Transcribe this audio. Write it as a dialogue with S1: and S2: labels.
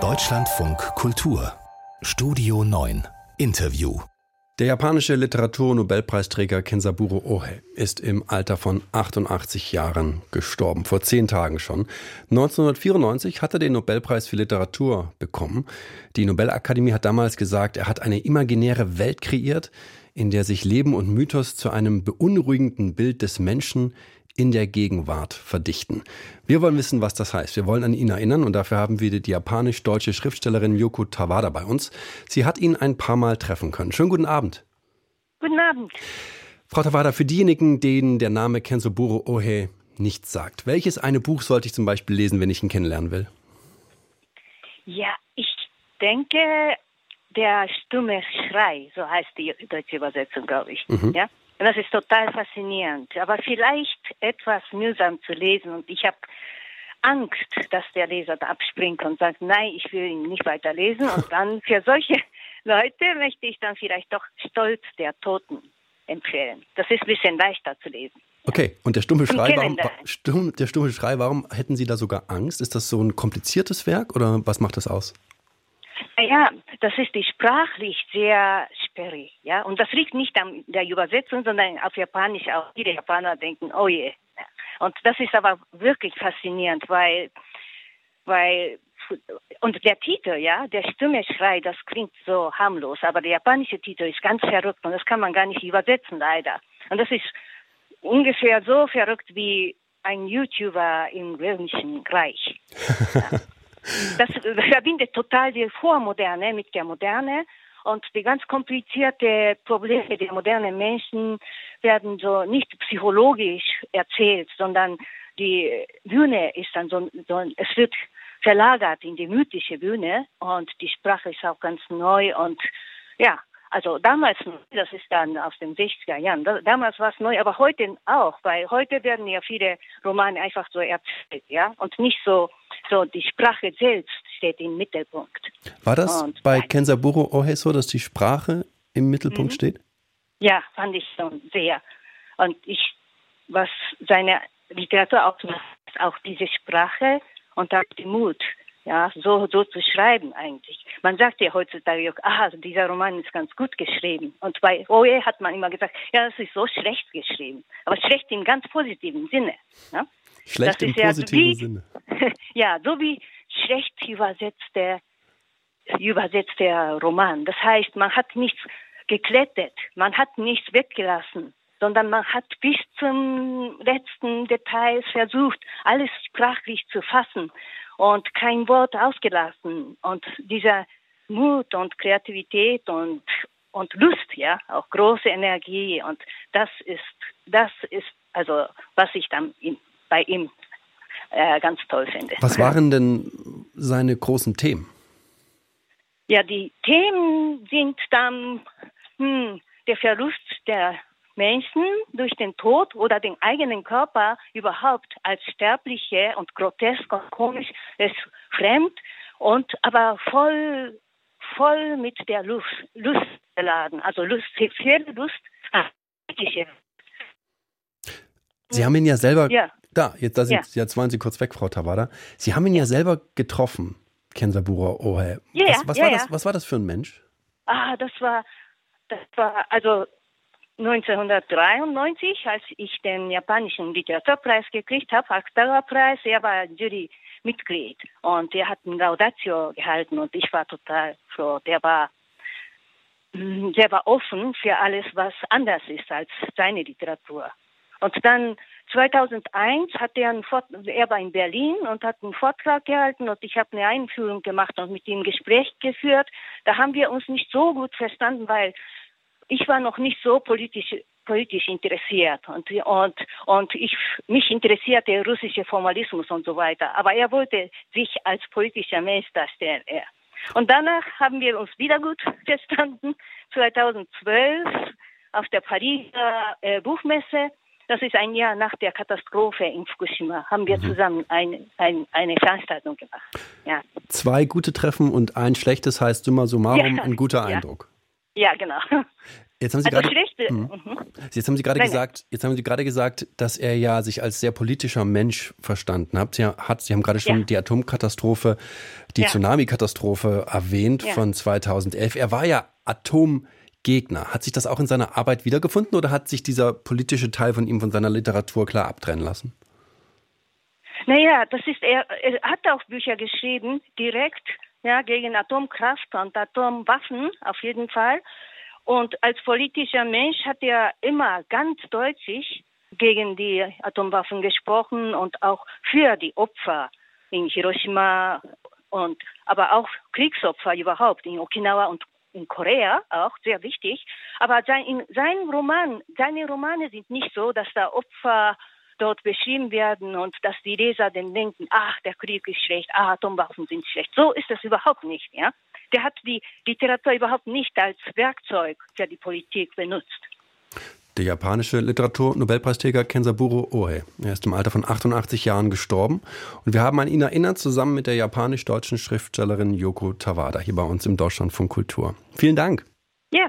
S1: Deutschlandfunk Kultur Studio 9 Interview
S2: der japanische Literatur-Nobelpreisträger Kensaburo Ohe ist im Alter von 88 Jahren gestorben, vor zehn Tagen schon. 1994 hat er den Nobelpreis für Literatur bekommen. Die Nobelakademie hat damals gesagt, er hat eine imaginäre Welt kreiert, in der sich Leben und Mythos zu einem beunruhigenden Bild des Menschen in der Gegenwart verdichten. Wir wollen wissen, was das heißt. Wir wollen an ihn erinnern und dafür haben wir die japanisch-deutsche Schriftstellerin Yoko Tawada bei uns. Sie hat ihn ein paar Mal treffen können. Schönen guten Abend.
S3: Guten Abend.
S2: Frau Tawada, für diejenigen, denen der Name Kensoburo Ohe nichts sagt, welches eine Buch sollte ich zum Beispiel lesen, wenn ich ihn kennenlernen will?
S3: Ja, ich denke, der stumme Schrei, so heißt die deutsche Übersetzung, glaube ich. Mhm. Ja? Das ist total faszinierend, aber vielleicht etwas mühsam zu lesen. Und ich habe Angst, dass der Leser da abspringt und sagt, nein, ich will ihn nicht weiterlesen. Und dann für solche Leute möchte ich dann vielleicht doch Stolz der Toten empfehlen. Das ist ein bisschen leichter zu lesen.
S2: Okay, und der stumme Schrei, warum, stumm, der stumme Schrei, warum hätten Sie da sogar Angst? Ist das so ein kompliziertes Werk oder was macht das aus?
S3: Ja, das ist die sprachlich sehr sperrig, ja. Und das liegt nicht an der Übersetzung, sondern auf Japanisch auch. Viele Japaner denken, oh je. Und das ist aber wirklich faszinierend, weil, weil, und der Titel, ja, der Stimmeschrei, das klingt so harmlos, aber der japanische Titel ist ganz verrückt und das kann man gar nicht übersetzen, leider. Und das ist ungefähr so verrückt wie ein YouTuber im Römischen Reich. Ja. Das verbindet total die Vormoderne mit der Moderne und die ganz komplizierte Probleme der modernen Menschen werden so nicht psychologisch erzählt, sondern die Bühne ist dann so, so es wird verlagert in die mythische Bühne und die Sprache ist auch ganz neu und ja, also damals, das ist dann aus den 60er Jahren, damals war es neu, aber heute auch, weil heute werden ja viele Romane einfach so erzählt, ja, und nicht so, so die Sprache selbst steht im Mittelpunkt.
S2: War das und bei Kensaburo Ohe so, dass die Sprache im Mittelpunkt mhm. steht?
S3: Ja, fand ich schon sehr. Und ich, was seine Literatur ausmacht, ist auch diese Sprache und auch die Mut ja, so, so zu schreiben eigentlich. Man sagt ja heutzutage, ah, dieser Roman ist ganz gut geschrieben. Und bei Oe hat man immer gesagt, ja, das ist so schlecht geschrieben. Aber schlecht im ganz positiven Sinne. Ja?
S2: Schlecht das im positiven
S3: wie,
S2: Sinne.
S3: ja, so wie schlecht übersetzter, übersetzter Roman. Das heißt, man hat nichts geklettet, man hat nichts weggelassen sondern man hat bis zum letzten Detail versucht, alles sprachlich zu fassen und kein Wort ausgelassen. Und dieser Mut und Kreativität und, und Lust, ja, auch große Energie. Und das ist, das ist also, was ich dann in, bei ihm äh, ganz toll finde.
S2: Was waren denn seine großen Themen?
S3: Ja, die Themen sind dann hm, der Verlust der Menschen durch den Tod oder den eigenen Körper überhaupt als sterbliche und grotesk und komisch ist fremd und aber voll voll mit der Lust, Lust beladen, also Lust, sexuelle Lust. Ah,
S2: Sie haben ihn ja selber, ja. Da, jetzt, da sind, ja. jetzt waren Sie kurz weg, Frau Tawada. Sie haben ihn ja selber getroffen, Kensabura Ohe.
S3: Ja,
S2: was, was,
S3: ja,
S2: war das, was war das für ein Mensch?
S3: Ah, das war, das war, also 1993, als ich den japanischen Literaturpreis gekriegt habe, Aktawa-Preis, er war Jurymitglied und er hat ein Laudatio gehalten und ich war total froh. Der war, der war offen für alles, was anders ist als seine Literatur. Und dann 2001 hat er, einen Vort er war in Berlin und hat einen Vortrag gehalten und ich habe eine Einführung gemacht und mit ihm Gespräch geführt. Da haben wir uns nicht so gut verstanden, weil ich war noch nicht so politisch politisch interessiert und und und ich mich interessierte russische Formalismus und so weiter. Aber er wollte sich als politischer Mensch darstellen. Er. Und danach haben wir uns wieder gut verstanden. 2012 auf der Pariser äh, Buchmesse. Das ist ein Jahr nach der Katastrophe in Fukushima. Haben wir mhm. zusammen ein, ein, eine Veranstaltung gemacht. Ja.
S2: Zwei gute Treffen und ein schlechtes heißt summa summarum ja. ein guter Eindruck.
S3: Ja, genau.
S2: Jetzt haben Sie also gerade, mhm. mhm. Jetzt haben Sie gerade gesagt, jetzt haben Sie gerade gesagt, dass er ja sich als sehr politischer Mensch verstanden hat. Sie, hat, Sie haben gerade schon ja. die Atomkatastrophe, die ja. Tsunami-Katastrophe erwähnt ja. von 2011. Er war ja Atomgegner. Hat sich das auch in seiner Arbeit wiedergefunden oder hat sich dieser politische Teil von ihm von seiner Literatur klar abtrennen lassen?
S3: Naja, das ist er, er hat auch Bücher geschrieben, direkt ja, gegen Atomkraft und Atomwaffen auf jeden Fall. Und als politischer Mensch hat er immer ganz deutlich gegen die Atomwaffen gesprochen und auch für die Opfer in Hiroshima und aber auch Kriegsopfer überhaupt in Okinawa und in Korea auch sehr wichtig. Aber sein, sein Roman, seine Romane sind nicht so, dass da Opfer dort beschrieben werden und dass die Leser dann denken, ach, der Krieg ist schlecht, ah, Atomwaffen sind schlecht. So ist das überhaupt nicht, ja. Der hat die Literatur überhaupt nicht als Werkzeug für die Politik benutzt.
S2: Der japanische Literatur-Nobelpreisträger Kensaburo Oe. Er ist im Alter von 88 Jahren gestorben. Und wir haben an ihn erinnert, zusammen mit der japanisch-deutschen Schriftstellerin Yoko Tawada, hier bei uns im Deutschlandfunk Kultur. Vielen Dank.
S3: Ja,